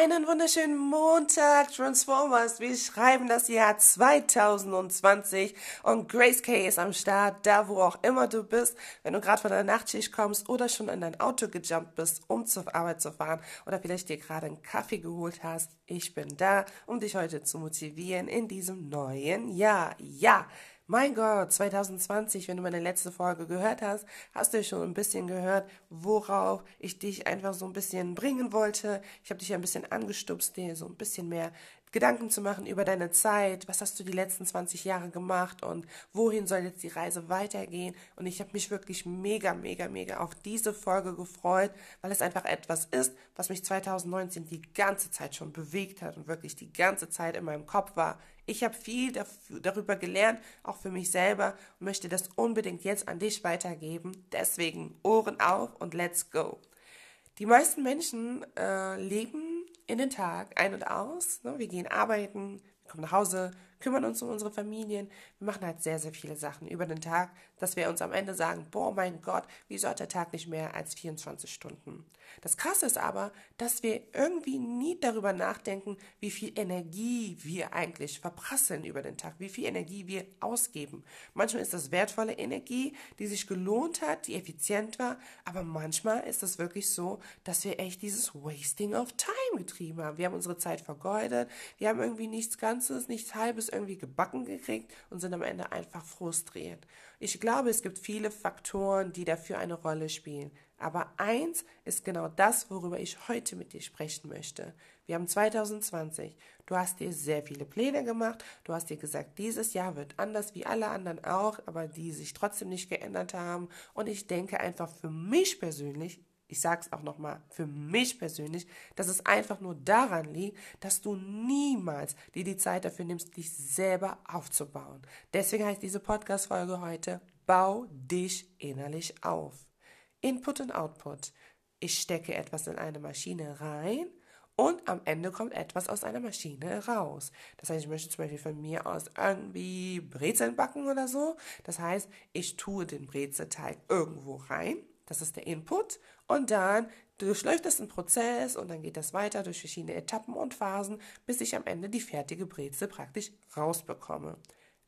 Einen wunderschönen Montag, Transformers. Wir schreiben das Jahr 2020 und Grace K ist am Start, da wo auch immer du bist. Wenn du gerade von der Nachtschicht kommst oder schon in dein Auto gejumpt bist, um zur Arbeit zu fahren oder vielleicht dir gerade einen Kaffee geholt hast, ich bin da, um dich heute zu motivieren in diesem neuen Jahr. Ja, mein Gott, 2020, wenn du meine letzte Folge gehört hast, hast du schon ein bisschen gehört, worauf ich dich einfach so ein bisschen bringen wollte. Ich habe dich ja ein bisschen angestupst, dir so ein bisschen mehr Gedanken zu machen über deine Zeit, was hast du die letzten 20 Jahre gemacht und wohin soll jetzt die Reise weitergehen. Und ich habe mich wirklich mega, mega, mega auf diese Folge gefreut, weil es einfach etwas ist, was mich 2019 die ganze Zeit schon bewegt hat und wirklich die ganze Zeit in meinem Kopf war. Ich habe viel darüber gelernt, auch für mich selber und möchte das unbedingt jetzt an dich weitergeben. Deswegen Ohren auf und let's go. Die meisten Menschen äh, leben in den Tag ein und aus. Ne? Wir gehen arbeiten, kommen nach Hause, kümmern uns um unsere Familien. Wir machen halt sehr, sehr viele Sachen über den Tag, dass wir uns am Ende sagen, boah, mein Gott, wieso hat der Tag nicht mehr als 24 Stunden? Das Krasse ist aber, dass wir irgendwie nie darüber nachdenken, wie viel Energie wir eigentlich verprasseln über den Tag, wie viel Energie wir ausgeben. Manchmal ist das wertvolle Energie, die sich gelohnt hat, die effizient war, aber manchmal ist es wirklich so, dass wir echt dieses Wasting of Time getrieben haben. Wir haben unsere Zeit vergeudet, wir haben irgendwie nichts Ganzes, nichts Halbes irgendwie gebacken gekriegt und sind am Ende einfach frustriert. Ich glaube, es gibt viele Faktoren, die dafür eine Rolle spielen. Aber eins ist genau das, worüber ich heute mit dir sprechen möchte. Wir haben 2020. Du hast dir sehr viele Pläne gemacht. Du hast dir gesagt, dieses Jahr wird anders wie alle anderen auch, aber die sich trotzdem nicht geändert haben. Und ich denke einfach für mich persönlich, ich sage es auch nochmal, für mich persönlich, dass es einfach nur daran liegt, dass du niemals dir die Zeit dafür nimmst, dich selber aufzubauen. Deswegen heißt diese Podcast-Folge heute, bau dich innerlich auf. Input und Output. Ich stecke etwas in eine Maschine rein und am Ende kommt etwas aus einer Maschine raus. Das heißt, ich möchte zum Beispiel von mir aus irgendwie Brezeln backen oder so. Das heißt, ich tue den Brezelteig irgendwo rein. Das ist der Input. Und dann durchläuft das einen Prozess und dann geht das weiter durch verschiedene Etappen und Phasen, bis ich am Ende die fertige Brezel praktisch rausbekomme.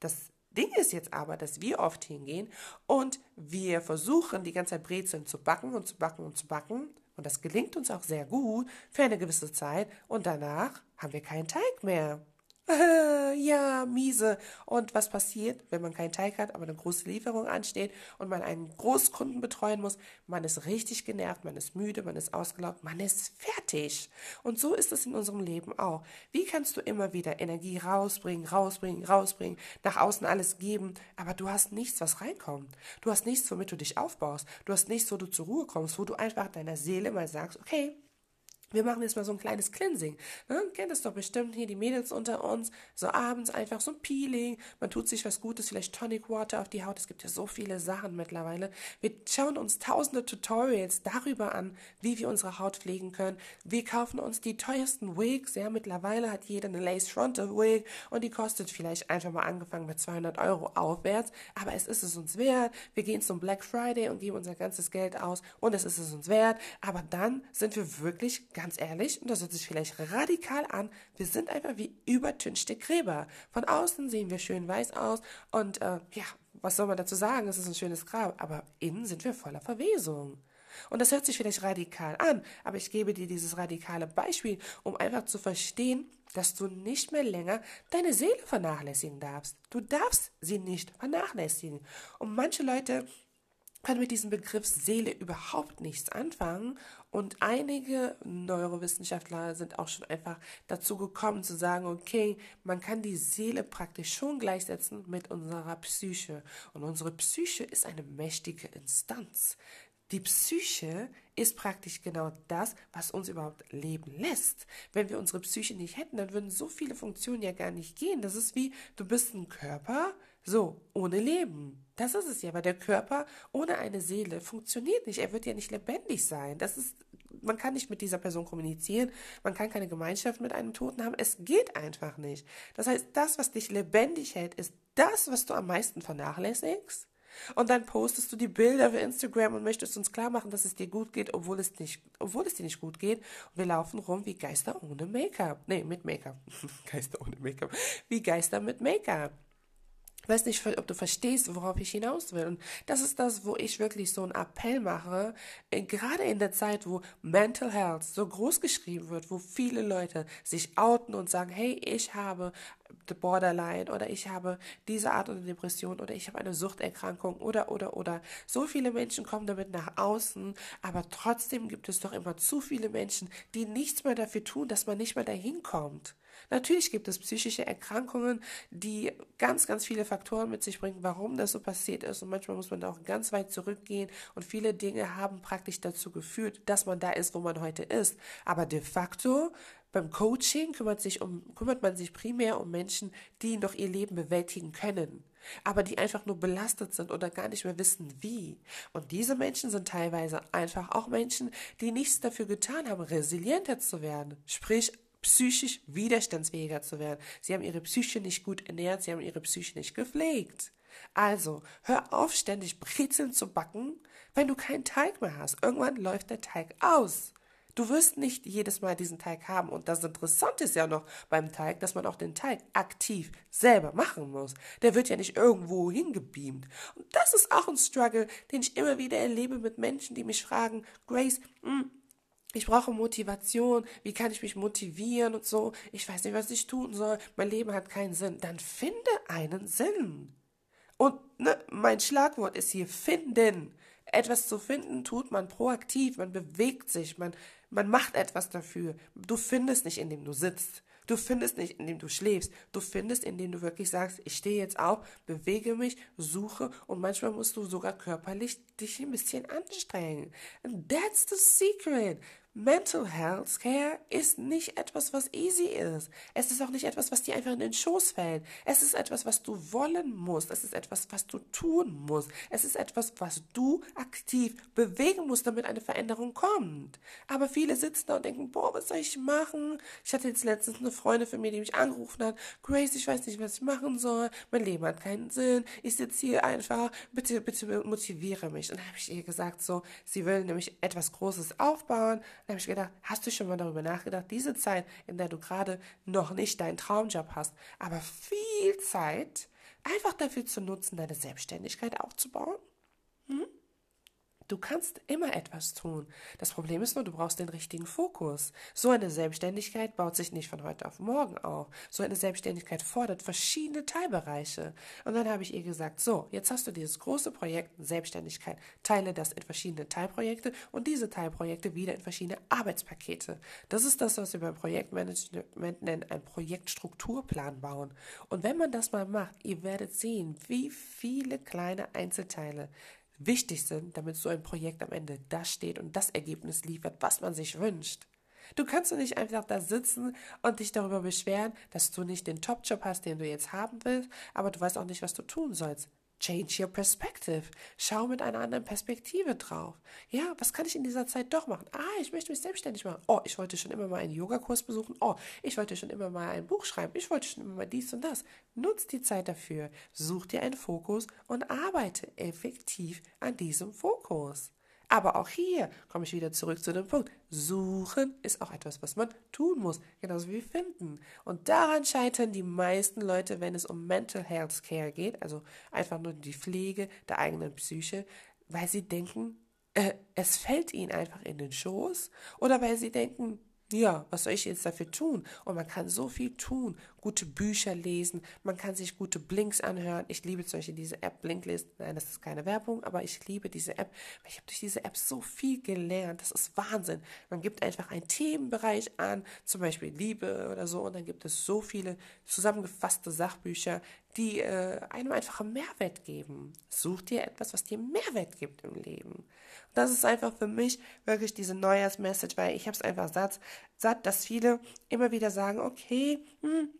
Das Ding ist jetzt aber, dass wir oft hingehen und wir versuchen, die ganze Zeit Brezeln zu backen und zu backen und zu backen. Und das gelingt uns auch sehr gut für eine gewisse Zeit. Und danach haben wir keinen Teig mehr. ja, miese. Und was passiert, wenn man keinen Teig hat, aber eine große Lieferung ansteht und man einen Großkunden betreuen muss? Man ist richtig genervt, man ist müde, man ist ausgelaugt, man ist fertig. Und so ist es in unserem Leben auch. Wie kannst du immer wieder Energie rausbringen, rausbringen, rausbringen, nach außen alles geben, aber du hast nichts, was reinkommt. Du hast nichts, womit du dich aufbaust. Du hast nichts, wo du zur Ruhe kommst, wo du einfach deiner Seele mal sagst, okay, wir machen jetzt mal so ein kleines Cleansing. Ne? Kennt es doch bestimmt hier die Mädels unter uns. So abends einfach so ein Peeling. Man tut sich was Gutes, vielleicht Tonic Water auf die Haut. Es gibt ja so viele Sachen mittlerweile. Wir schauen uns tausende Tutorials darüber an, wie wir unsere Haut pflegen können. Wir kaufen uns die teuersten Wigs. Ja, mittlerweile hat jeder eine Lace Frontal Wig und die kostet vielleicht einfach mal angefangen mit 200 Euro aufwärts. Aber es ist es uns wert. Wir gehen zum Black Friday und geben unser ganzes Geld aus und es ist es uns wert. Aber dann sind wir wirklich ganz ehrlich, und das hört sich vielleicht radikal an, wir sind einfach wie übertünchte Gräber. Von außen sehen wir schön weiß aus und äh, ja, was soll man dazu sagen? Es ist ein schönes Grab, aber innen sind wir voller Verwesung. Und das hört sich vielleicht radikal an, aber ich gebe dir dieses radikale Beispiel, um einfach zu verstehen, dass du nicht mehr länger deine Seele vernachlässigen darfst. Du darfst sie nicht vernachlässigen. Und manche Leute können mit diesem Begriff Seele überhaupt nichts anfangen. Und einige Neurowissenschaftler sind auch schon einfach dazu gekommen zu sagen, okay, man kann die Seele praktisch schon gleichsetzen mit unserer Psyche. Und unsere Psyche ist eine mächtige Instanz. Die Psyche ist praktisch genau das, was uns überhaupt leben lässt. Wenn wir unsere Psyche nicht hätten, dann würden so viele Funktionen ja gar nicht gehen. Das ist wie, du bist ein Körper, so, ohne Leben. Das ist es ja, weil der Körper ohne eine Seele funktioniert nicht. Er wird ja nicht lebendig sein. Das ist, man kann nicht mit dieser Person kommunizieren. Man kann keine Gemeinschaft mit einem Toten haben. Es geht einfach nicht. Das heißt, das, was dich lebendig hält, ist das, was du am meisten vernachlässigst. Und dann postest du die Bilder für Instagram und möchtest uns klar machen, dass es dir gut geht, obwohl es nicht, obwohl es dir nicht gut geht. Und wir laufen rum wie Geister ohne Make-up. Nee, mit Make-up. Geister ohne Make-up. Wie Geister mit Make-up. Weiß nicht, ob du verstehst, worauf ich hinaus will. Und das ist das, wo ich wirklich so einen Appell mache, äh, gerade in der Zeit, wo Mental Health so groß geschrieben wird, wo viele Leute sich outen und sagen, hey, ich habe Borderline oder ich habe diese Art von Depression oder ich habe eine Suchterkrankung oder oder oder so viele Menschen kommen damit nach außen, aber trotzdem gibt es doch immer zu viele Menschen, die nichts mehr dafür tun, dass man nicht mehr dahin kommt. Natürlich gibt es psychische Erkrankungen, die ganz, ganz viele Faktoren mit sich bringen, warum das so passiert ist. Und manchmal muss man da auch ganz weit zurückgehen. Und viele Dinge haben praktisch dazu geführt, dass man da ist, wo man heute ist. Aber de facto beim Coaching kümmert, sich um, kümmert man sich primär um Menschen, die noch ihr Leben bewältigen können, aber die einfach nur belastet sind oder gar nicht mehr wissen, wie. Und diese Menschen sind teilweise einfach auch Menschen, die nichts dafür getan haben, resilienter zu werden, sprich psychisch widerstandsfähiger zu werden. Sie haben ihre Psyche nicht gut ernährt, sie haben ihre Psyche nicht gepflegt. Also, hör auf, ständig Brezeln zu backen, wenn du keinen Teig mehr hast. Irgendwann läuft der Teig aus. Du wirst nicht jedes Mal diesen Teig haben. Und das Interessante ist ja noch beim Teig, dass man auch den Teig aktiv selber machen muss. Der wird ja nicht irgendwo hingebeamt. Und das ist auch ein Struggle, den ich immer wieder erlebe mit Menschen, die mich fragen, Grace, mh, hm, ich brauche Motivation, wie kann ich mich motivieren und so, ich weiß nicht, was ich tun soll, mein Leben hat keinen Sinn, dann finde einen Sinn. Und ne, mein Schlagwort ist hier finden. Etwas zu finden tut man proaktiv, man bewegt sich, man, man macht etwas dafür. Du findest nicht, indem du sitzt. Du findest nicht, indem du schläfst. Du findest, indem du wirklich sagst, ich stehe jetzt auf, bewege mich, suche und manchmal musst du sogar körperlich dich ein bisschen anstrengen. And that's the secret. Mental Health Care ist nicht etwas, was easy ist. Es ist auch nicht etwas, was dir einfach in den Schoß fällt. Es ist etwas, was du wollen musst. Es ist etwas, was du tun musst. Es ist etwas, was du aktiv bewegen musst, damit eine Veränderung kommt. Aber viele sitzen da und denken, boah, was soll ich machen? Ich hatte jetzt letztens eine Freundin von mir, die mich angerufen hat. Grace, ich weiß nicht, was ich machen soll. Mein Leben hat keinen Sinn. Ich sitze hier einfach. Bitte, bitte motiviere mich. Und dann habe ich ihr gesagt, so, sie will nämlich etwas Großes aufbauen dann habe ich gedacht, hast du schon mal darüber nachgedacht, diese Zeit, in der du gerade noch nicht deinen Traumjob hast, aber viel Zeit einfach dafür zu nutzen, deine Selbstständigkeit aufzubauen? Hm? Du kannst immer etwas tun. Das Problem ist nur, du brauchst den richtigen Fokus. So eine Selbstständigkeit baut sich nicht von heute auf morgen auf. So eine Selbstständigkeit fordert verschiedene Teilbereiche. Und dann habe ich ihr gesagt, so, jetzt hast du dieses große Projekt Selbstständigkeit. Teile das in verschiedene Teilprojekte und diese Teilprojekte wieder in verschiedene Arbeitspakete. Das ist das, was wir beim Projektmanagement nennen, ein Projektstrukturplan bauen. Und wenn man das mal macht, ihr werdet sehen, wie viele kleine Einzelteile wichtig sind, damit so ein Projekt am Ende das steht und das Ergebnis liefert, was man sich wünscht. Du kannst nicht einfach da sitzen und dich darüber beschweren, dass du nicht den Top-Job hast, den du jetzt haben willst, aber du weißt auch nicht, was du tun sollst. Change your perspective. Schau mit einer anderen Perspektive drauf. Ja, was kann ich in dieser Zeit doch machen? Ah, ich möchte mich selbstständig machen. Oh, ich wollte schon immer mal einen Yogakurs besuchen. Oh, ich wollte schon immer mal ein Buch schreiben. Ich wollte schon immer mal dies und das. Nutz die Zeit dafür. Such dir einen Fokus und arbeite effektiv an diesem Fokus. Aber auch hier komme ich wieder zurück zu dem Punkt. Suchen ist auch etwas, was man tun muss, genauso wie finden. Und daran scheitern die meisten Leute, wenn es um Mental Health Care geht, also einfach nur die Pflege der eigenen Psyche, weil sie denken, äh, es fällt ihnen einfach in den Schoß oder weil sie denken, ja, was soll ich jetzt dafür tun? Und man kann so viel tun. Gute Bücher lesen, man kann sich gute Blinks anhören. Ich liebe zum Beispiel diese App Blinklist. Nein, das ist keine Werbung, aber ich liebe diese App. Ich habe durch diese App so viel gelernt. Das ist Wahnsinn. Man gibt einfach einen Themenbereich an, zum Beispiel Liebe oder so, und dann gibt es so viele zusammengefasste Sachbücher, die äh, einem einfach einen Mehrwert geben. Such dir etwas, was dir Mehrwert gibt im Leben. Das ist einfach für mich wirklich diese Neujahrsmessage, weil ich habe es einfach satt, satt, dass viele immer wieder sagen, okay, hm,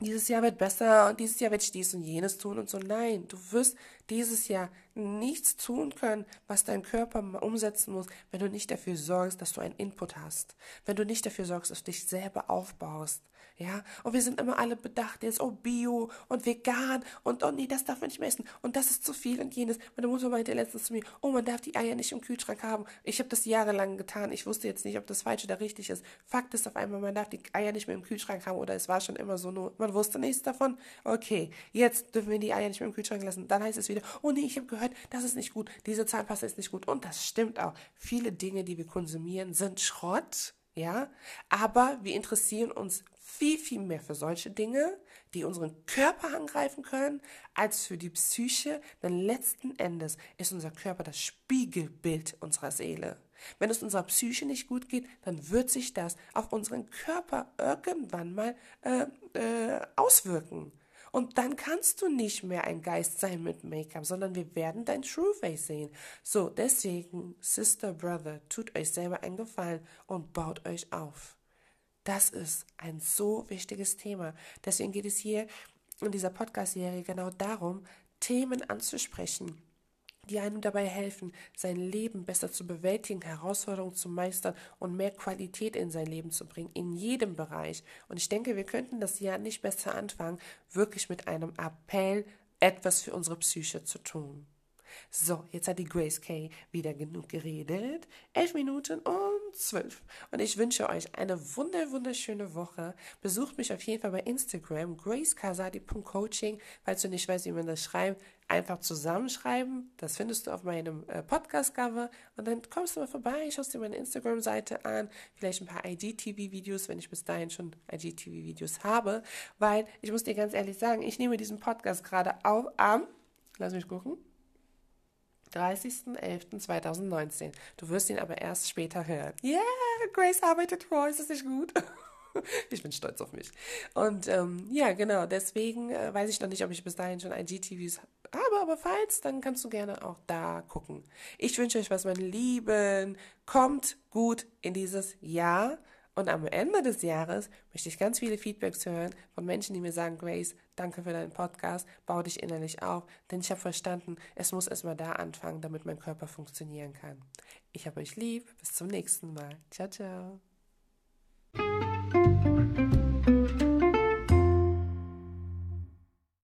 dieses Jahr wird besser und dieses Jahr werde ich dies und jenes tun und so. Nein, du wirst dieses Jahr nichts tun können, was dein Körper umsetzen muss, wenn du nicht dafür sorgst, dass du einen Input hast, wenn du nicht dafür sorgst, dass du dich selber aufbaust. Ja, und wir sind immer alle bedacht, jetzt, oh, Bio und vegan und, oh nee, das darf man nicht mehr essen und das ist zu viel und jenes. Meine Mutter meinte letztens zu mir, oh, man darf die Eier nicht im Kühlschrank haben. Ich habe das jahrelang getan. Ich wusste jetzt nicht, ob das falsch oder richtig ist. Fakt ist auf einmal, man darf die Eier nicht mehr im Kühlschrank haben oder es war schon immer so, nur, man wusste nichts davon. Okay, jetzt dürfen wir die Eier nicht mehr im Kühlschrank lassen. Dann heißt es wieder, oh nee, ich habe gehört, das ist nicht gut, diese Zahnpasta ist nicht gut. Und das stimmt auch. Viele Dinge, die wir konsumieren, sind Schrott ja, aber wir interessieren uns viel, viel mehr für solche Dinge, die unseren Körper angreifen können, als für die Psyche, denn letzten Endes ist unser Körper das Spiegelbild unserer Seele. Wenn es unserer Psyche nicht gut geht, dann wird sich das auf unseren Körper irgendwann mal äh, äh, auswirken. Und dann kannst du nicht mehr ein Geist sein mit Make-up, sondern wir werden dein True Face sehen. So, deswegen, Sister, Brother, tut euch selber einen Gefallen und baut euch auf. Das ist ein so wichtiges Thema. Deswegen geht es hier in dieser Podcast-Serie genau darum, Themen anzusprechen, die einem dabei helfen, sein Leben besser zu bewältigen, Herausforderungen zu meistern und mehr Qualität in sein Leben zu bringen, in jedem Bereich. Und ich denke, wir könnten das Jahr nicht besser anfangen, wirklich mit einem Appell, etwas für unsere Psyche zu tun. So, jetzt hat die Grace Kay wieder genug geredet. Elf Minuten und zwölf. Und ich wünsche euch eine wunder, wunderschöne Woche. Besucht mich auf jeden Fall bei Instagram, gracekasadi.coaching. Falls du nicht weißt, wie man das schreibt, einfach zusammenschreiben. Das findest du auf meinem äh, Podcast-Cover. Und dann kommst du mal vorbei, schaust dir meine Instagram-Seite an, vielleicht ein paar IGTV-Videos, wenn ich bis dahin schon IGTV-Videos habe. Weil ich muss dir ganz ehrlich sagen, ich nehme diesen Podcast gerade auf am, lass mich gucken, 30.11.2019. Du wirst ihn aber erst später hören. Yeah, Grace arbeitet vor, ist das nicht gut? ich bin stolz auf mich. Und ähm, ja, genau, deswegen äh, weiß ich noch nicht, ob ich bis dahin schon IGTVs habe, aber falls, dann kannst du gerne auch da gucken. Ich wünsche euch was, meine Lieben. Kommt gut in dieses Jahr. Und am Ende des Jahres möchte ich ganz viele Feedbacks hören von Menschen, die mir sagen, Grace, danke für deinen Podcast, bau dich innerlich auf, denn ich habe verstanden, es muss erstmal da anfangen, damit mein Körper funktionieren kann. Ich habe euch lieb, bis zum nächsten Mal. Ciao, ciao.